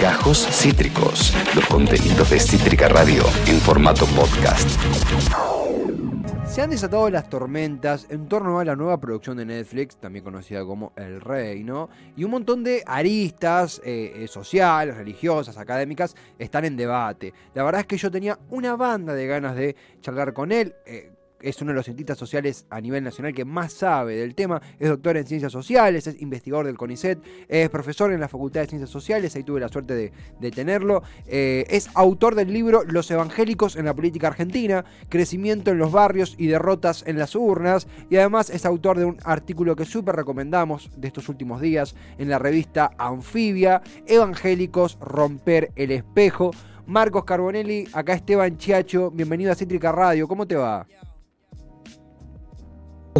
Gajos Cítricos, los contenidos de Cítrica Radio en formato podcast. Se han desatado las tormentas en torno a la nueva producción de Netflix, también conocida como El Reino, y un montón de aristas eh, eh, sociales, religiosas, académicas están en debate. La verdad es que yo tenía una banda de ganas de charlar con él. Eh, es uno de los cientistas sociales a nivel nacional que más sabe del tema, es doctor en ciencias sociales, es investigador del CONICET, es profesor en la Facultad de Ciencias Sociales, ahí tuve la suerte de, tenerlo, eh, es autor del libro Los evangélicos en la política argentina, crecimiento en los barrios y derrotas en las urnas, y además es autor de un artículo que súper recomendamos de estos últimos días en la revista Anfibia, Evangélicos, romper el espejo. Marcos Carbonelli, acá Esteban Chiacho, bienvenido a Cítrica Radio, ¿cómo te va?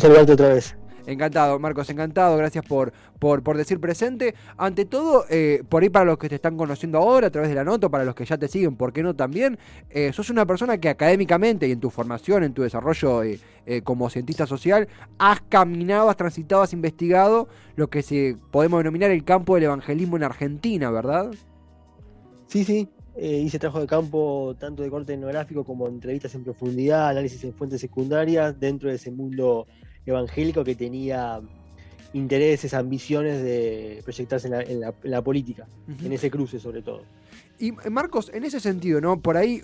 Saludarte otra vez. Encantado, Marcos, encantado. Gracias por, por, por decir presente. Ante todo, eh, por ahí para los que te están conociendo ahora a través de la nota, para los que ya te siguen, ¿por qué no también? Eh, sos una persona que académicamente y en tu formación, en tu desarrollo eh, como cientista social, has caminado, has transitado, has investigado lo que se podemos denominar el campo del evangelismo en Argentina, ¿verdad? Sí, sí. Hice trabajo de campo tanto de corte etnográfico como entrevistas en profundidad, análisis en fuentes secundarias dentro de ese mundo evangélico que tenía intereses, ambiciones de proyectarse en la, política, en ese cruce sobre todo. Y Marcos, en ese sentido, ¿no? Por ahí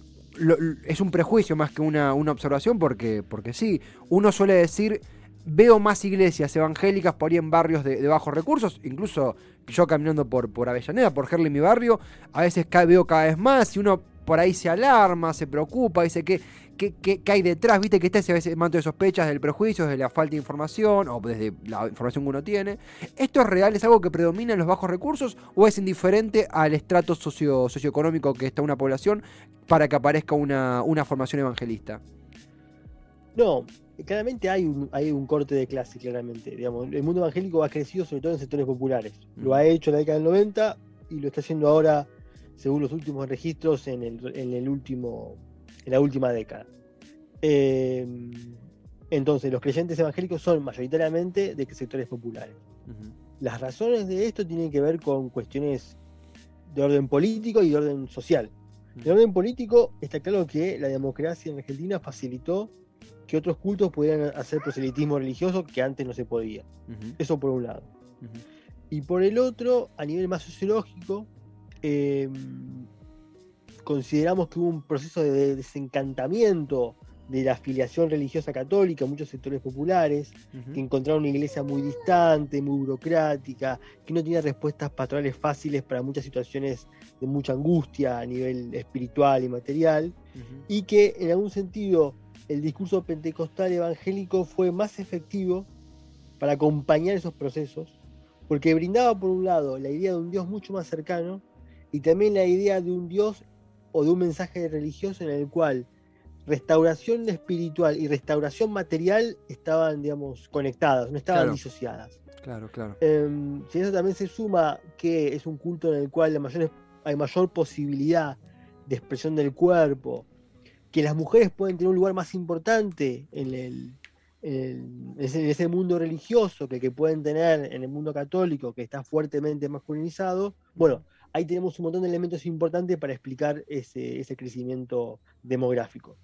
es un prejuicio más que una, una observación, porque, porque sí, uno suele decir, veo más iglesias evangélicas por ahí en barrios de, bajos recursos, incluso yo caminando por, por Avellaneda, por Gerli, mi barrio, a veces veo cada vez más y uno por ahí se alarma, se preocupa, dice que qué, hay detrás, viste que está ese manto de sospechas del prejuicio, de la falta de información o desde la información que uno tiene. ¿Esto es real? ¿Es algo que predomina en los bajos recursos o es indiferente al estrato socio, socioeconómico que está una población para que aparezca una, formación evangelista? No, claramente hay un, hay un corte de clase, claramente. Digamos, el mundo evangélico ha crecido sobre todo en sectores populares. Lo ha hecho en la década del 90 y lo está haciendo ahora, según los últimos registros, en el, en el último en la última década. Em, entonces, los creyentes evangélicos son mayoritariamente de sectores populares. Las razones de esto tienen que ver con cuestiones de orden político y de orden social. En orden político está claro que la democracia en Argentina facilitó que otros cultos pudieran hacer proselitismo religioso que antes no se podía. Eso por un lado. Y por el otro, a nivel más sociológico, eh, consideramos que hubo un proceso de desencantamiento de la afiliación religiosa católica en muchos sectores populares, que encontraron una iglesia muy distante, muy burocrática, que no tenía respuestas pastorales fáciles para muchas situaciones de mucha angustia a nivel espiritual y material, y que en algún sentido el discurso pentecostal evangélico fue más efectivo para acompañar esos procesos, porque brindaba por un lado la idea de un Dios mucho más cercano y también la idea de un Dios o de un mensaje religioso en el cual restauración espiritual y restauración material estaban, digamos, conectadas, no estaban disociadas. Claro, claro. Eh, si eso también se suma que es un culto en el cual hay mayor posibilidad de expresión del cuerpo, que las mujeres pueden tener un lugar más importante en, el, en, ese, mundo religioso que, que pueden tener en el mundo católico, que está fuertemente masculinizado, bueno, ahí tenemos un montón de elementos importantes para explicar ese, crecimiento demográfico.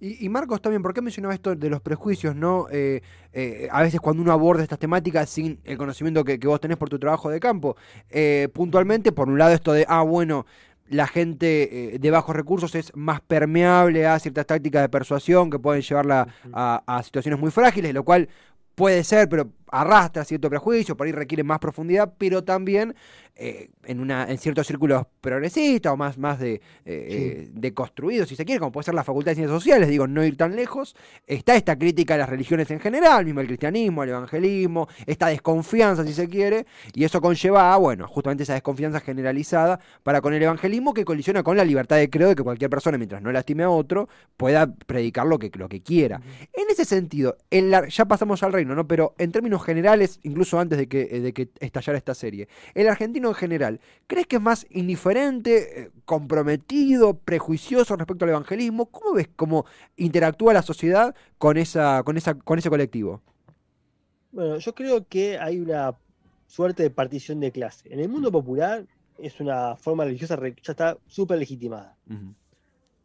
y, Marcos también, ¿por qué mencionaba esto de los prejuicios? no eh, eh, A veces cuando uno aborda estas temáticas sin el conocimiento que, vos tenés por tu trabajo de campo, eh, puntualmente, por un lado esto de, ah, bueno, la gente de bajos recursos es más permeable a ciertas tácticas de persuasión que pueden llevarla a, a situaciones muy frágiles, lo cual puede ser, pero arrastra cierto prejuicio, por ahí requiere más profundidad, pero también eh, en, una, en ciertos círculos progresistas o más, más de, eh, de construidos, si se quiere, como puede ser la Facultad de Ciencias Sociales, digo, no ir tan lejos, está esta crítica a las religiones en general, mismo el cristianismo, el evangelismo, esta desconfianza, si se quiere, y eso conlleva a, bueno, justamente esa desconfianza generalizada para con el evangelismo que colisiona con la libertad de credo de que cualquier persona, mientras no lastime a otro, pueda predicar lo que, lo que quiera. En ese sentido, ya pasamos al reino, ¿no? Pero en términos generales, incluso antes de que, de que estallara esta serie, el argentino en general, ¿crees que es más indiferente, eh, comprometido, prejuicioso respecto al evangelismo? ¿Cómo ves cómo interactúa la sociedad con, esa, con, esa, con ese colectivo? Bueno, yo creo que hay una suerte de partición de clase. En el mundo popular, es una forma religiosa re- ya está súper legitimada.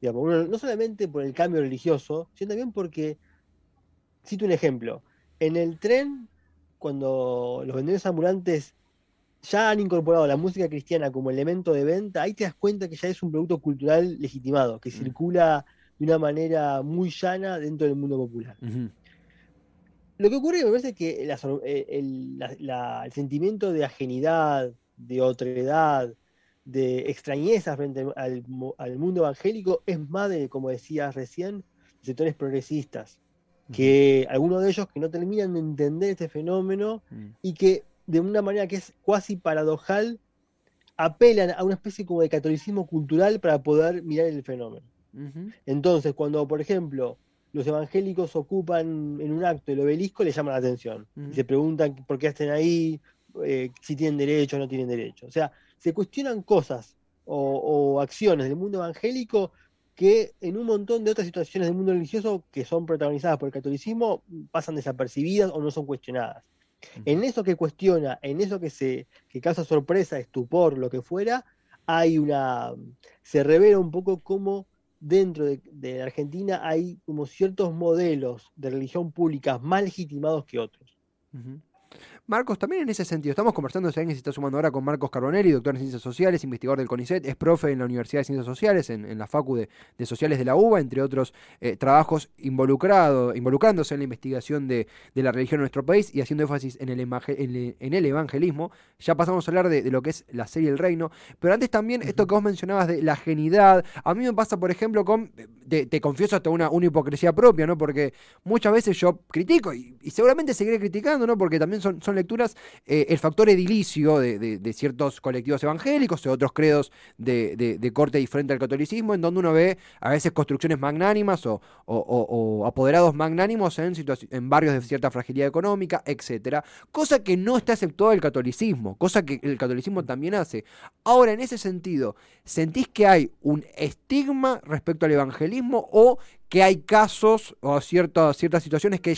Digamos, uno- no solamente por el cambio religioso, sino también porque, cito un ejemplo, en el tren, cuando los vendedores ambulantes ya han incorporado la música cristiana como elemento de venta, ahí te das cuenta que ya es un producto cultural legitimado, que Mm. circula de una manera muy llana dentro del mundo popular. Lo que ocurre me parece que la eh, el, la- la- el sentimiento de ajenidad, de otredad, de extrañeza frente al, al mundo evangélico es más de, como decías recién, sectores progresistas, que algunos de ellos que no terminan de entender este fenómeno Ujú. y que de una manera que es cuasi paradojal apelan a una especie como de catolicismo cultural para poder mirar el fenómeno. Entonces, cuando, por ejemplo, los evangélicos ocupan en un acto el obelisco, les llama la atención. Y se preguntan por qué estén ahí, eh, si tienen derecho o no tienen derecho. O sea, se cuestionan cosas o, o acciones del mundo evangélico que en un montón de otras situaciones del mundo religioso que son protagonizadas por el catolicismo pasan desapercibidas o no son cuestionadas. En eso que cuestiona, en eso que se que causa sorpresa, estupor, lo que fuera, hay una se revela un poco cómo dentro de, de la Argentina hay como ciertos modelos de religión pública más legitimados que otros. Marcos, también en ese sentido, estamos conversando, si alguien se está sumando ahora con Marcos Carbonelli, doctor en Ciencias Sociales, investigador del CONICET, es profe en la Universidad de Ciencias Sociales, en, en la Facu de, de Sociales de la UBA, entre otros eh, trabajos involucrado, involucrándose en la investigación de, de la religión en nuestro país y haciendo énfasis en el, en el- evangelismo. Ya pasamos a hablar de, de lo que es la serie El Reino, pero antes también esto que vos mencionabas de la genidad, a mí me pasa, por ejemplo, con, te, te confieso hasta una, una hipocresía propia, ¿no? Porque muchas veces yo critico y, y seguramente seguiré criticando, ¿no? Porque también son, son lecturas, eh, el factor edilicio de, ciertos colectivos evangélicos, de otros credos de, corte diferente al catolicismo, en donde uno ve a veces construcciones magnánimas o, apoderados magnánimos en, en barrios de cierta fragilidad económica, etcétera, cosa que no está aceptada el catolicismo, cosa que el catolicismo también hace. Ahora, en ese sentido, ¿sentís que hay un estigma respecto al evangelismo o que hay casos o ciertas, ciertas situaciones que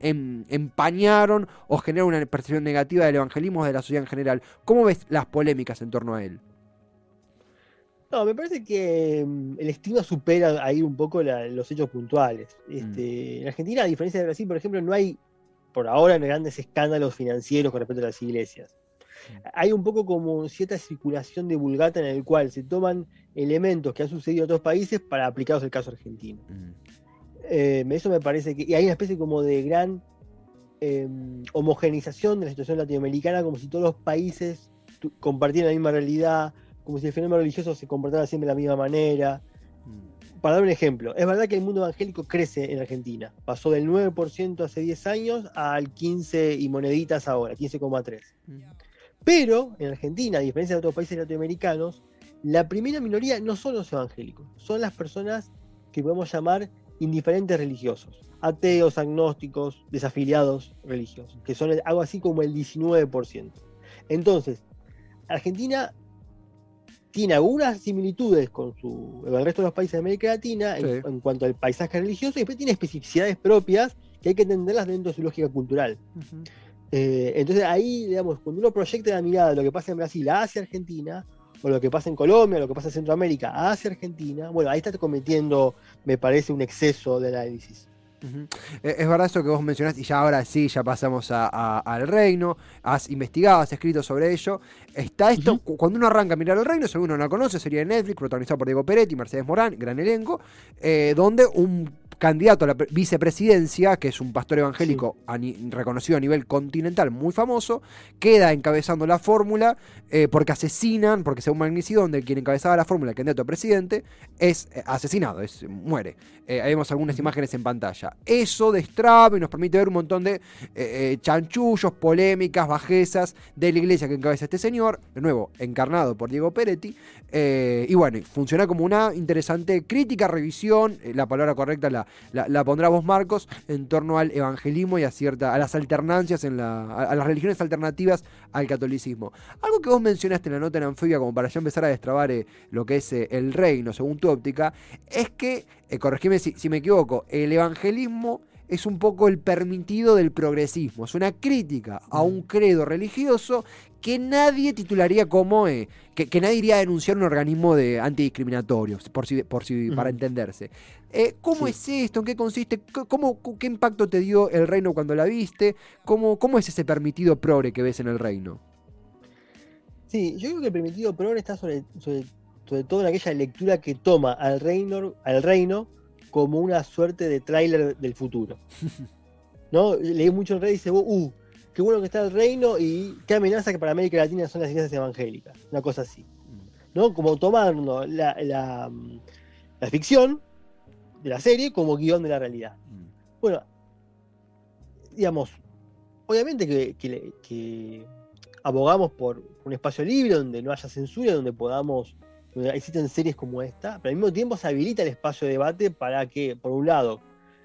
em- empañaron o generan una percepción negativa del evangelismo de la sociedad en general? ¿Cómo ves las polémicas en torno a él? No, me parece que mm, el estigma supera ahí un poco la- los hechos puntuales. Este, En Argentina, a diferencia de Brasil, por ejemplo, no hay por ahora grandes escándalos financieros con respecto a las iglesias. Hay un poco como cierta circulación de vulgata en el cual se toman elementos que han sucedido en otros países para aplicarlos al caso argentino. Eh, eso me parece que. Y hay una especie como de gran eh, homogenización de la situación latinoamericana, como si todos los países compartieran la misma realidad, como si el fenómeno religioso se comportara siempre de la misma manera. Para dar un ejemplo, es verdad que el mundo evangélico crece en Argentina. Pasó del 9% hace 10 años al 15 y moneditas ahora, 15,3. Pero en Argentina, a diferencia de otros países latinoamericanos, la primera minoría no son los evangélicos, son las personas que podemos llamar indiferentes religiosos, ateos, agnósticos, desafiliados religiosos, que son algo así como el 19%. Entonces, Argentina tiene algunas similitudes con, su, el resto de los países de América Latina en, Sí. en cuanto al paisaje religioso y después tiene especificidades propias que hay que entenderlas dentro de su lógica cultural. Eh, entonces ahí, digamos, cuando uno proyecta la mirada de lo que pasa en Brasil hacia Argentina, o lo que pasa en Colombia, o lo que pasa en Centroamérica hacia Argentina, bueno, ahí está cometiendo, me parece, un exceso de análisis. Eh, Es verdad eso que vos mencionaste, y ya ahora sí, ya pasamos a- a- al reino, has investigado, has escrito sobre ello. Está esto, cuando uno arranca a mirar el reino, si uno no la conoce, sería Netflix, protagonizado por Diego Peretti, Mercedes Morán, gran elenco, eh, donde un candidato a la pre- vicepresidencia, que es un pastor evangélico a ni- reconocido a nivel continental, muy famoso, queda encabezando la fórmula eh, porque asesinan, porque según Magnicidio, donde quien encabezaba la fórmula, el candidato a presidente, es eh, asesinado, es, muere. Eh, ahí vemos algunas imágenes en pantalla. Eso destraba y nos permite ver un montón de eh, chanchullos, polémicas, bajezas de la iglesia que encabeza este señor, de nuevo, encarnado por Diego Peretti. y bueno, funciona como una interesante crítica, revisión, la palabra correcta la, la, pondrá vos, Marcos, en torno al evangelismo y a, cierta, a las alternancias, en la, a, a las religiones alternativas al catolicismo. Algo que vos mencionaste en la nota en Anfibia, como para ya empezar a destrabar eh, lo que es eh, el reino, según tu óptica, es que, eh, corregime si, si me equivoco, el evangelismo es un poco el permitido del progresismo, es una crítica a un credo religioso que nadie titularía como, eh, que, nadie iría a denunciar un organismo de antidiscriminatorio, por si, por si, para entenderse. Eh, ¿Cómo es esto? ¿En qué consiste? ¿Cómo, ¿Qué impacto te dio el reino cuando la viste? ¿Cómo, ¿Cómo es ese permitido progre que ves en el reino? Sí, yo creo que el permitido progre está sobre, sobre, todo en aquella lectura que toma al reino, al reino como una suerte de tráiler del futuro. ¿No? Leí mucho el rey y dice, uh, qué bueno que está el reino y qué amenaza que para América Latina son las iglesias evangélicas. Una cosa así. ¿No? Como tomando la, la, la ficción de la serie como guion de la realidad. Bueno, digamos, obviamente que, abogamos por un espacio libre donde no haya censura, donde podamos, donde existen series como esta, pero al mismo tiempo se habilita el espacio de debate para que, por un lado,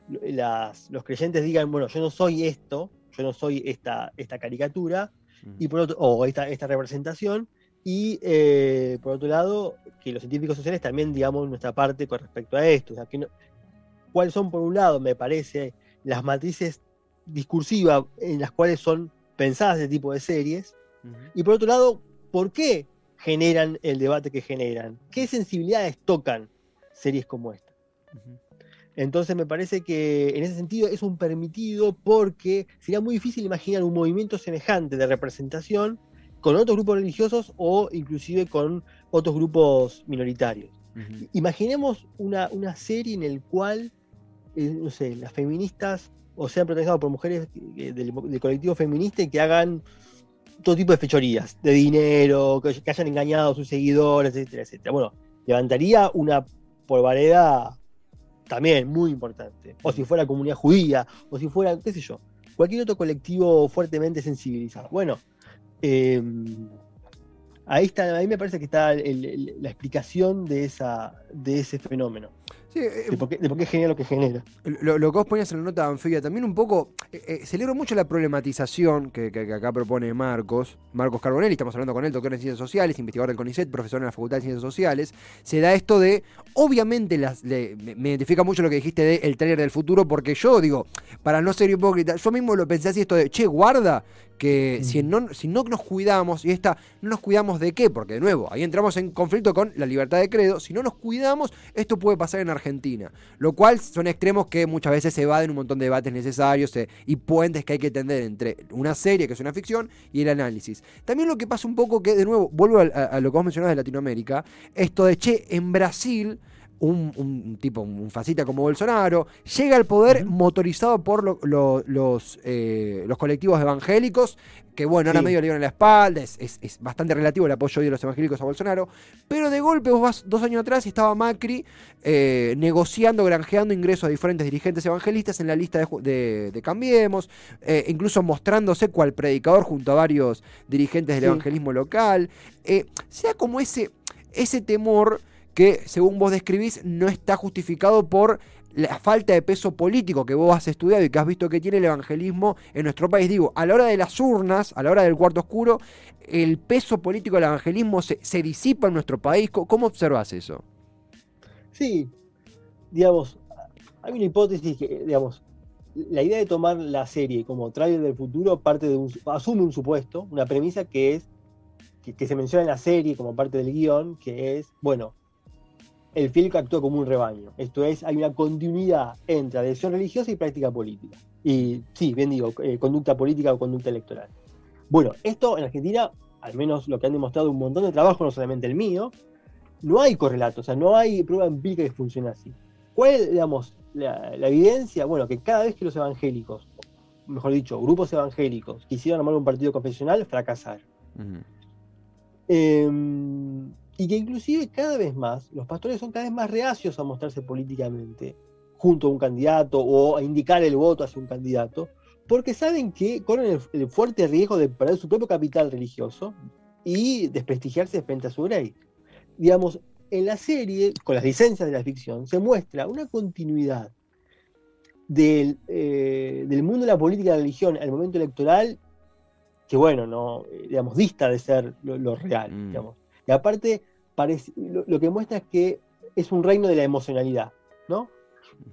los creyentes digan, bueno, yo no soy esto, yo no soy esta, esta caricatura, y por otro, o esta, esta representación, y eh, por otro lado, que los científicos sociales también digamos nuestra parte con respecto a esto. O sea, que ¿Cuáles son, por un lado, me parece, las matrices discursivas en las cuales son pensadas este tipo de series? Y por otro lado, ¿por qué generan el debate que generan? ¿Qué sensibilidades tocan series como esta? Entonces me parece que en ese sentido es un permitido porque sería muy difícil imaginar un movimiento semejante de representación con otros grupos religiosos o inclusive con otros grupos minoritarios. Imaginemos una, una, serie en el cual, eh, no sé, las feministas o sean protagonizadas por mujeres del, colectivo feminista y que hagan todo tipo de fechorías, de dinero, que, hayan engañado a sus seguidores, etcétera, etcétera. Bueno, levantaría una polvareda también muy importante. O si fuera comunidad judía, o si fuera, qué sé yo, cualquier otro colectivo fuertemente sensibilizado. Bueno, eh, ahí está, ahí me parece que está la explicación de esa, de ese fenómeno. Eh, de, por qué, genera lo que genera. Lo, que vos ponías en la nota de Anfibia, también un poco, eh, eh, celebro mucho la problematización que, acá propone Marcos, Marcos Carbonelli, estamos hablando con él, doctor en Ciencias Sociales, investigador del CONICET, profesor en la Facultad de Ciencias Sociales, se da esto de, obviamente las, me identifica mucho lo que dijiste de el trailer del futuro, porque yo digo, para no ser hipócrita, yo mismo lo pensé así, esto de, che, guarda, que si, no, si no nos cuidamos, y esta, no nos cuidamos de qué, porque de nuevo, ahí entramos en conflicto con la libertad de credo, si no nos cuidamos, esto puede pasar en Argentina, lo cual son extremos que muchas veces se evaden un montón de debates necesarios eh, y puentes que hay que tender entre una serie, que es una ficción, y el análisis. También lo que pasa un poco que, de nuevo, vuelvo a, a lo que vos mencionabas de Latinoamérica, esto de, che, en Brasil un, tipo, un fascista como Bolsonaro, llega al poder motorizado por los, eh, los colectivos evangélicos, que bueno, ahora medio le dieron la espalda, es, bastante relativo el apoyo de los evangélicos a Bolsonaro, pero de golpe vos vas dos años atrás y estaba Macri eh, negociando, granjeando ingresos a diferentes dirigentes evangelistas en la lista de, Cambiemos, eh, incluso mostrándose cual predicador junto a varios dirigentes del evangelismo local, sea como ese, ese temor que, según vos describís, no está justificado por la falta de peso político que vos has estudiado y que has visto que tiene el evangelismo en nuestro país. Digo, a la hora de las urnas, a la hora del cuarto oscuro, el peso político del evangelismo se, disipa en nuestro país. ¿Cómo observas eso? Sí, digamos, hay una hipótesis que, digamos, la idea de tomar la serie como trailer del futuro parte de un, asume un supuesto, una premisa que es, que, que se menciona en la serie como parte del guion, que es, bueno, el fiel actúa como un rebaño. Esto es, hay una continuidad entre adhesión religiosa y práctica política. Y sí, bien digo, eh, conducta política o conducta electoral. Bueno, esto en Argentina, al menos lo que han demostrado un montón de trabajo, no solamente el mío, no hay correlato, o sea, no hay prueba empírica que funcione así. ¿Cuál es, digamos, la, evidencia? Bueno, que cada vez que los evangélicos, mejor dicho, grupos evangélicos, quisieron armar un partido confesional, fracasaron y que inclusive cada vez más los pastores son cada vez más reacios a mostrarse políticamente junto a un candidato o a indicar el voto hacia un candidato, porque saben que corren el, fuerte riesgo de perder su propio capital religioso y desprestigiarse frente a su rey. Digamos, en la serie, con las licencias de la ficción, se muestra una continuidad del, eh, mundo de la política y la religión al momento electoral que, bueno, no, eh, digamos, dista de ser lo, real. Mm. Digamos. Aparte, lo, que muestra es que es un reino de la emocionalidad, ¿no?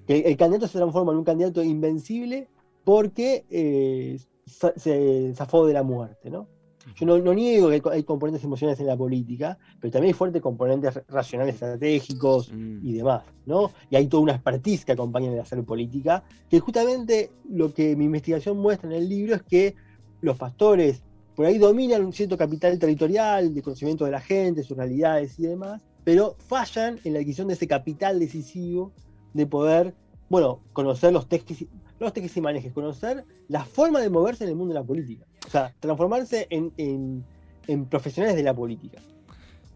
Que el candidato se transforma en un candidato invencible porque eh, se zafó de la muerte, ¿no? Yo no, niego que hay componentes emocionales en la política, pero también hay fuertes componentes racionales estratégicos mm. y demás, ¿no? Y hay toda una expertise que acompaña en la hacer política, que justamente lo que mi investigación muestra en el libro es que los pastores por ahí dominan un cierto capital territorial, de conocimiento de la gente, sus realidades y demás, pero fallan en la adquisición de ese capital decisivo de poder, bueno, conocer los textos, los textos y manejes, conocer la forma de moverse en el mundo de la política. O sea, transformarse en, profesionales de la política.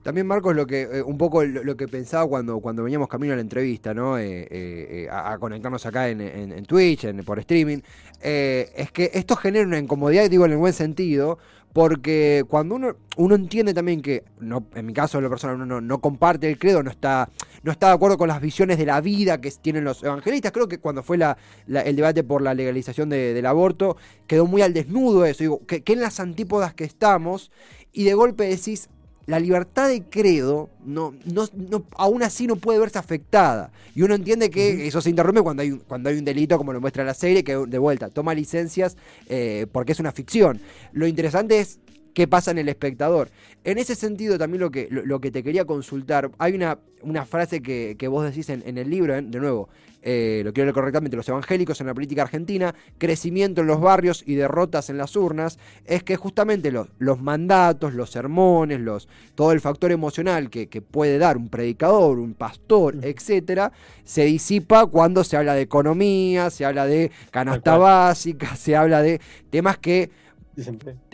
También, Marcos, lo que eh, un poco lo, que pensaba cuando, cuando veníamos camino a la entrevista, ¿no? Eh, eh, a, conectarnos acá en, Twitch, por streaming, es que esto genera una incomodidad, digo en el buen sentido, porque cuando uno, uno entiende también que, no, en mi caso, la persona uno no, comparte el credo, no está, no está de acuerdo con las visiones de la vida que tienen los evangelistas, creo que cuando fue el debate por la legalización del aborto, quedó muy al desnudo eso, digo, que, que en las antípodas que estamos, y de golpe decís, la libertad de credo no, no, aún así no puede verse afectada. Y uno entiende que eso se interrumpe cuando hay, un, cuando hay un delito, como lo muestra la serie, que de vuelta toma licencias eh, porque es una ficción. Lo interesante es qué pasa en el espectador. En ese sentido, también lo que, lo, que te quería consultar, hay una, una frase que, vos decís en, el libro, ¿eh? de nuevo, eh, lo quiero leer correctamente, los evangélicos en la política argentina, crecimiento en los barrios y derrotas en las urnas, es que justamente los, los mandatos, los sermones, los, todo el factor emocional que, puede dar un predicador, un pastor, etcétera, se disipa cuando se habla de economía, se habla de canasta básica, se habla de temas que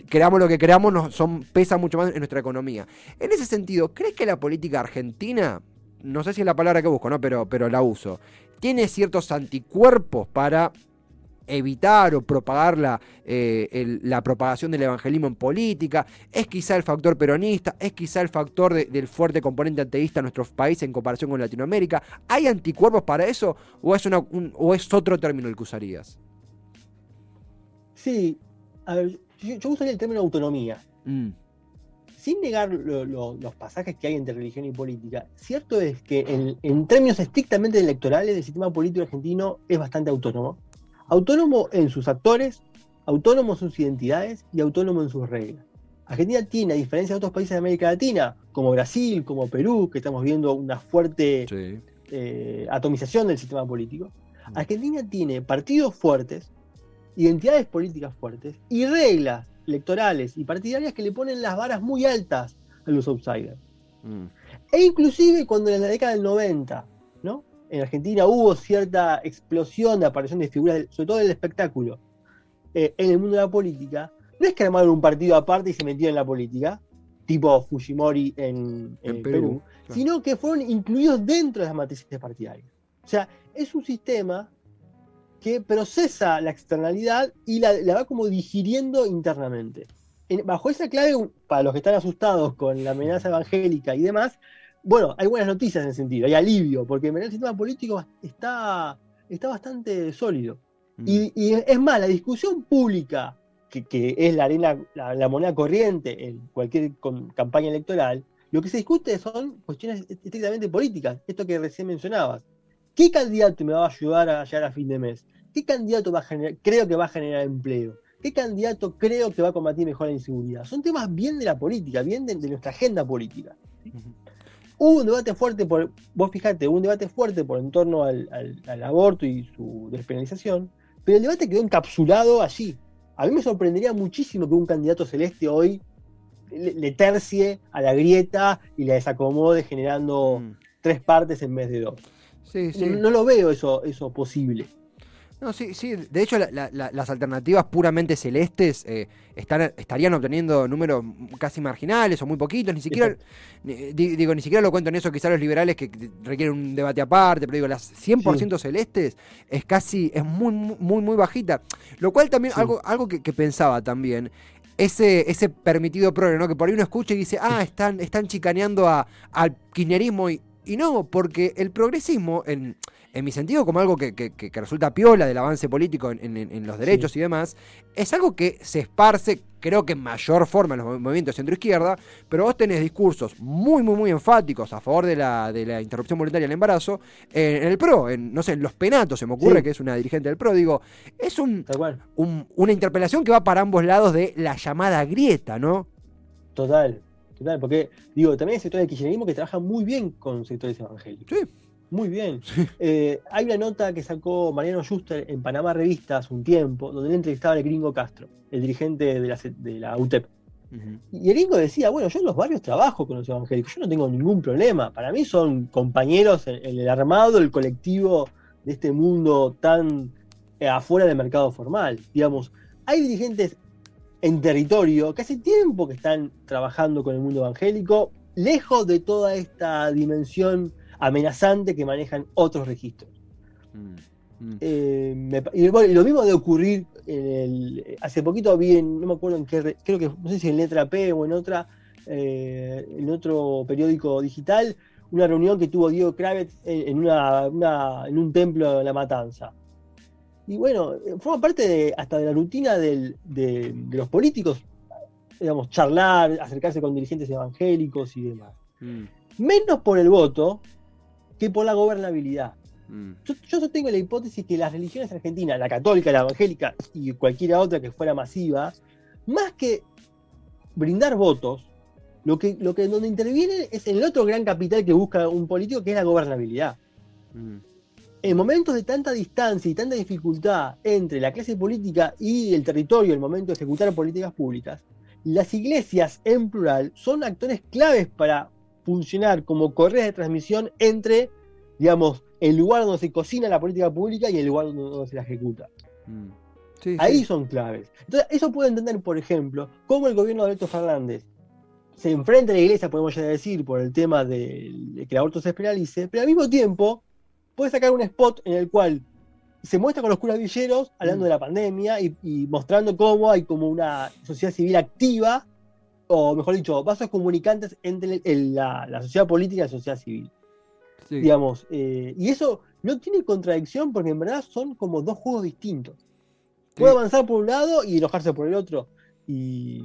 creamos lo que creamos, nos, son, pesa mucho más en nuestra economía. En ese sentido, ¿crees que la política argentina, no sé si es la palabra que busco, ¿no? pero, pero la uso, tiene ciertos anticuerpos para evitar o propagar la, eh, la, propagación del evangelismo en política, es quizá el factor peronista, es quizá el factor del fuerte componente ateísta en nuestros países en comparación con Latinoamérica. ¿Hay anticuerpos para eso o es, una, o es otro término el que usarías? Sí, a ver, yo, usaría el término autonomía. Mm. Sin negar los pasajes que hay entre religión y política, cierto es que en, términos estrictamente electorales el sistema político argentino es bastante autónomo. Autónomo en sus actores, autónomo en sus identidades y autónomo en sus reglas. Argentina tiene, a diferencia de otros países de América Latina, como Brasil, como Perú, que estamos viendo una fuerte eh, atomización del sistema político, mm. Argentina tiene partidos fuertes, identidades políticas fuertes y reglas electorales y partidarias que le ponen las varas muy altas a los outsiders. Mm. E inclusive cuando en la década del 90, ¿no? En Argentina hubo cierta explosión de aparición de figuras, sobre todo del espectáculo, eh, en el mundo de la política, no es que armaron un partido aparte y se metieron en la política, tipo Fujimori en, Perú, sino que fueron incluidos dentro de las matrices partidarias. O sea, es un sistema que procesa la externalidad y la, va como digiriendo internamente. bajo esa clave, para los que están asustados con la amenaza evangélica y demás, bueno, hay buenas noticias en ese sentido, hay alivio, porque en el sistema político está, está bastante sólido. Mm. Y, es más, la discusión pública, que, es la arena, la, moneda corriente en cualquier campaña electoral, lo que se discute son cuestiones estrictamente políticas, esto que recién mencionabas. ¿Qué candidato me va a ayudar a llegar a fin de mes? ¿Qué candidato va a generar, creo que va a generar empleo? ¿Qué candidato creo que va a combatir mejor la inseguridad? Son temas bien de la política, bien de, nuestra agenda política. Hubo un debate fuerte, por, vos fijate, hubo un debate fuerte por en torno al, aborto y su despenalización, pero el debate quedó encapsulado allí. A mí me sorprendería muchísimo que un candidato celeste hoy le, tercie a la grieta y la desacomode generando mm. tres partes en vez de dos. No, lo veo eso, eso posible. No, sí, sí. De hecho, las alternativas puramente celestes eh, están, estarían obteniendo números casi marginales o muy poquitos. Ni siquiera, digo, ni siquiera lo cuento en eso, quizás los liberales que requieren un debate aparte, pero digo, las 100% celestes es casi, es muy, muy, muy bajita. Lo cual también, algo, algo que, pensaba también, ese, ese permitido progre, ¿no? Que por ahí uno escucha y dice, ah, están, están chicaneando a, al kirchnerismo y, y no, porque el progresismo, en, en mi sentido como algo que, que- que- resulta piola del avance político en, en- en los derechos y demás, es algo que se esparce, creo que en mayor forma en los mov- movimientos centro-izquierda, pero vos tenés discursos muy, muy, muy enfáticos a favor de la, de la interrupción voluntaria del embarazo en el PRO, en, no sé, en los penatos, se me ocurre Sí. que es una dirigente del PRO, digo, es un- una interpelación que va para ambos lados de la llamada grieta, ¿no? Total. Porque, digo, también hay sectores del kirchnerismo que trabajan muy bien con sectores evangélicos. Sí. Muy bien. Eh, hay una nota que sacó Mariano Schuster en Panamá Revista hace un tiempo, donde él entrevistaba al gringo Castro, el dirigente de la, de la UTEP. Y el gringo decía, bueno, yo en los barrios trabajo con los evangélicos, yo no tengo ningún problema. Para mí son compañeros en, en el armado, el colectivo de este mundo tan eh, afuera del mercado formal. Digamos, hay dirigentes en territorio que hace tiempo que están trabajando con el mundo evangélico, lejos de toda esta dimensión amenazante que manejan otros registros. Eh, me pa- y, bueno, lo mismo de ocurrir en el, hace poquito vi en, no me acuerdo en qué, re- creo que no sé si en letra P o en otra, eh, en otro periódico digital, una reunión que tuvo Diego Kravitz en, en una, una- en un templo de La Matanza. Y bueno, eh, forma parte de, hasta de la rutina del- de, de los políticos, digamos, charlar, acercarse con dirigentes evangélicos y demás. Menos por el voto que por la gobernabilidad. Yo, yo sostengo la hipótesis que las religiones argentinas, la católica, la evangélica y cualquiera otra que fuera masiva, más que brindar votos, lo que, lo que donde intervienen es en el otro gran capital que busca un político, que es la gobernabilidad. En momentos de tanta distancia y tanta dificultad entre la clase política y el territorio, el momento de ejecutar políticas públicas, las iglesias en plural son actores claves para funcionar como correas de transmisión entre, digamos, el lugar donde se cocina la política pública y el lugar donde, se la ejecuta. Sí, Ahí sí. son claves. Entonces, eso puede entender, por ejemplo, cómo el gobierno de Alberto Fernández se enfrenta a la iglesia, podemos ya decir, por el tema de, de que el aborto se penalice, pero al mismo tiempo puede sacar un spot en el cual se muestra con los curas villeros hablando Mm. de la pandemia y, y mostrando cómo hay como una sociedad civil activa, o mejor dicho, vasos comunicantes entre el- el- la, la sociedad política y la sociedad civil Sí. digamos, eh, y eso no tiene contradicción porque en verdad son como dos juegos distintos. Puede Sí. avanzar por un lado y enojarse por el otro, y,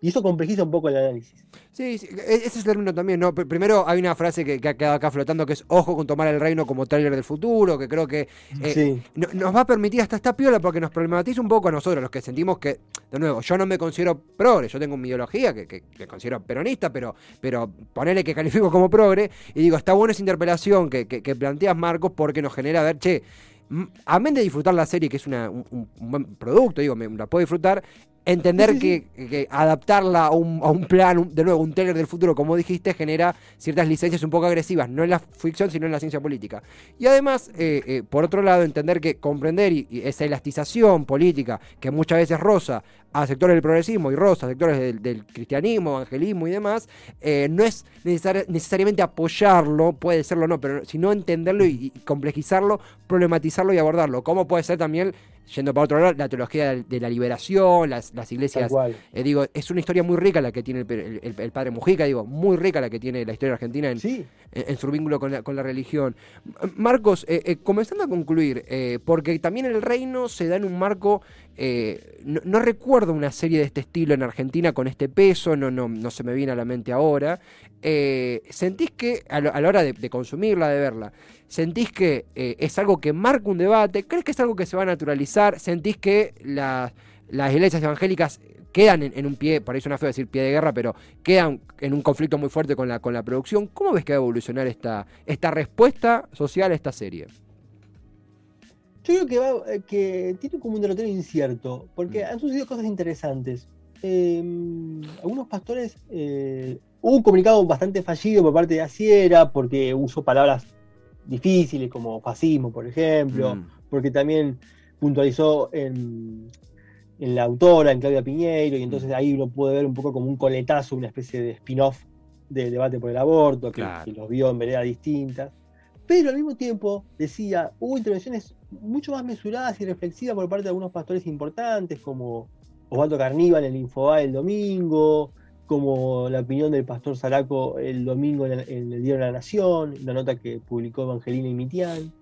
y eso complejiza un poco el análisis. Sí, sí, e- ese es el término también, ¿no? Pr- Primero hay una frase que, que ha quedado acá flotando que es ojo con tomar el reino como trailer del futuro, que creo que eh, sí, no- nos va a permitir hasta esta piola porque nos problematiza un poco a nosotros, los que sentimos que, de nuevo, yo no me considero progre, yo tengo mi ideología que, que, que considero peronista, pero, pero ponele que califico como progre, y digo, está buena esa interpelación que, que, planteas, Marcos, porque nos genera ver, che, m- amén de disfrutar la serie, que es una- un- un buen producto, digo, me la puedo disfrutar, entender que, adaptarla a un, a un plan, un- de nuevo, un trailer del futuro, como dijiste, genera ciertas licencias un poco agresivas, no en la ficción, sino en la ciencia política. Y además, eh, eh, por otro lado, entender que comprender y, y esa elastización política que muchas veces roza a sectores del progresismo y roza a sectores del, del cristianismo, evangelismo y demás, eh, no es necesar- necesariamente apoyarlo, puede serlo o no, pero sino entenderlo y, y complejizarlo, problematizarlo y abordarlo. Como puede ser también, yendo para otro lado, la teología de, la liberación, las, las iglesias eh, digo, es una historia muy rica la que tiene el, el- el- el padre Mujica, digo, muy rica la que tiene la historia argentina en, Sí, en, en su vínculo con la, con la religión. Marcos, eh, eh, comenzando a concluir, porque también el reino se da en un marco, eh, no, recuerdo una serie de este estilo en Argentina con este peso, no, no, no se me viene a la mente ahora. Eh, ¿Sentís que a, la hora de, consumirla, de verla, sentís que eh, es algo que marca un debate? ¿Crees que es algo que se va a naturalizar? ¿Sentís que la- las iglesias evangélicas quedan en, en un pie, por ahí suena feo decir pie de guerra, pero quedan en un conflicto muy fuerte con la, con la producción? ¿Cómo ves que va a evolucionar esta, esta respuesta social a esta serie? Yo creo que, va, eh, que tiene como un derrotero incierto, porque Mm. han sucedido cosas interesantes. Eh, algunos pastores, eh, hubo un comunicado bastante fallido por parte de Asiera, porque usó palabras difíciles como fascismo, por ejemplo. Mm. porque también puntualizó en, en la autora, en Claudia Piñeiro, y entonces ahí uno puede ver un poco como un coletazo, una especie de spin-off del debate por el aborto, que, Claro. que los vio en veredas distintas. Pero al mismo tiempo, decía, hubo intervenciones mucho más mesuradas y reflexivas por parte de algunos pastores importantes, como Osvaldo Carníbal en el Infobae el domingo, como la opinión del pastor Zaraco el domingo en el, en el diario La Nación, una nota que publicó Evangelina y Mitián.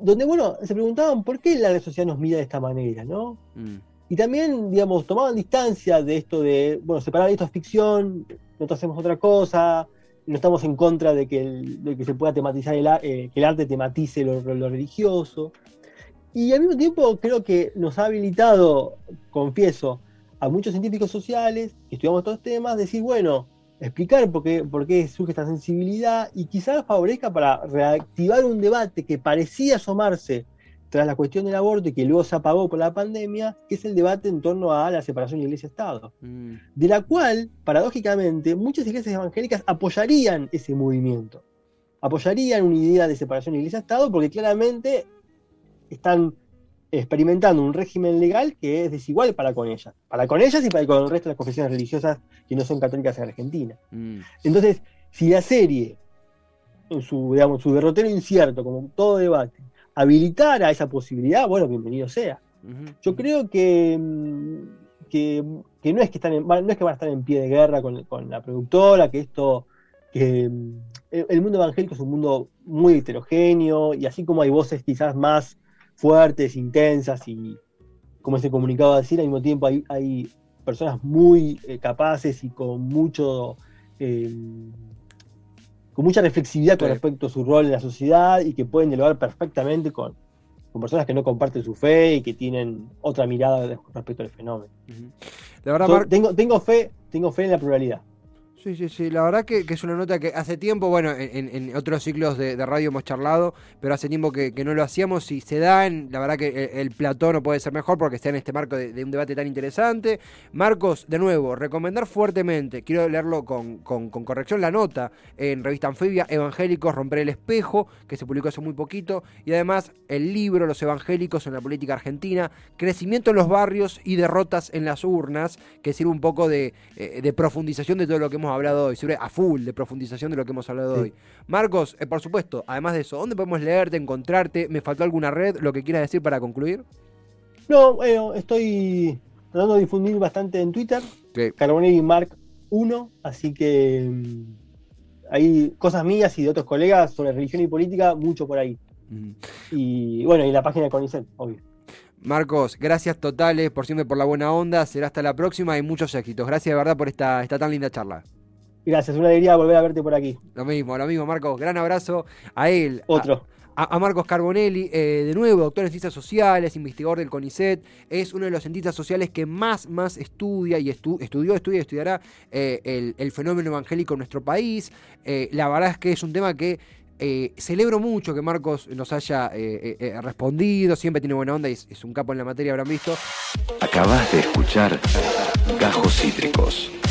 donde, bueno, se preguntaban por qué la red social nos mira de esta manera, ¿no? Mm. Y también, digamos, tomaban distancia de esto de, bueno, separar esto es ficción, nosotros hacemos otra cosa, no estamos en contra de que, el- de que se pueda tematizar el, eh, que el arte tematice lo, lo religioso. Y al mismo tiempo creo que nos ha habilitado, confieso, a muchos científicos sociales que estudiamos estos temas, decir, bueno, explicar por qué, por qué surge esta sensibilidad y quizás favorezca para reactivar un debate que parecía asomarse tras la cuestión del aborto y que luego se apagó por la pandemia, que es el debate en torno a la separación iglesia-estado Mm. de la cual, paradójicamente, muchas iglesias evangélicas apoyarían ese movimiento. Apoyarían una idea de separación iglesia-estado porque claramente están experimentando un régimen legal que es desigual para con ellas. Para con ellas y para con el resto de las confesiones religiosas que no son católicas en Argentina. Mm. Entonces, si la serie, en su, digamos, su derrotero incierto, como todo debate, habilitara esa posibilidad, bueno, bienvenido sea. Yo creo que, mm, que, que no, es que están en- no es que van a estar en pie de guerra con, con la productora, que esto, que mm, el, mundo evangélico es un mundo muy heterogéneo y así como hay voces quizás más fuertes, intensas y como ese comunicado va a decir, al mismo tiempo hay, hay personas muy eh, capaces y con mucho eh, con mucha reflexividad con respecto a su rol en la sociedad y que pueden dialogar perfectamente con, con personas que no comparten su fe y que tienen otra mirada respecto al fenómeno. La verdad, Mar- tengo, tengo fe, tengo fe en la pluralidad. Sí, sí, sí. La verdad que, es una nota que hace tiempo, bueno, en, otros ciclos de, radio hemos charlado, pero hace tiempo que, no lo hacíamos y se da en, la verdad que el, el plató no puede ser mejor porque está en este marco de, un debate tan interesante. Marcos, de nuevo, recomendar fuertemente, quiero leerlo con, con- con corrección, la nota en revista Anfibia, Evangélicos, Romper el Espejo, que se publicó hace muy poquito, y además el libro Los Evangélicos en la Política Argentina, Crecimiento en los Barrios y Derrotas en las Urnas, que sirve un poco de, eh, de profundización de todo lo que hemos hablado hoy, sirve a full de profundización de lo que hemos hablado Sí. hoy. Marcos, eh, por supuesto, además de eso, ¿dónde podemos leerte, encontrarte? ¿Me faltó alguna red? ¿Lo que quieras decir para concluir? No, bueno, estoy tratando de difundir bastante en Twitter, Sí. Carbonelli Mark 1, así que mm, hay cosas mías y de otros colegas sobre religión y política, mucho por ahí. Mm. Y bueno, y la página de Conicet, obvio. Marcos, gracias totales por siempre por la buena onda. Será hasta la próxima y muchos éxitos. Gracias de verdad por esta, esta tan linda charla. Gracias, una alegría volver a verte por aquí. Lo mismo, lo mismo, Marcos. Gran abrazo a él. Otro. A, a Marcos Carbonelli, eh, de nuevo, doctor en ciencias sociales, investigador del CONICET, es uno de los cientistas sociales que más, más estudia y estu- estudió, estudia y estudiará eh, el, el fenómeno evangélico en nuestro país. Eh, la verdad es que es un tema que eh, celebro mucho que Marcos nos haya eh, eh, eh, respondido, siempre tiene buena onda y es, es un capo en la materia, habrán visto. Acabas de escuchar Gajos Cítricos.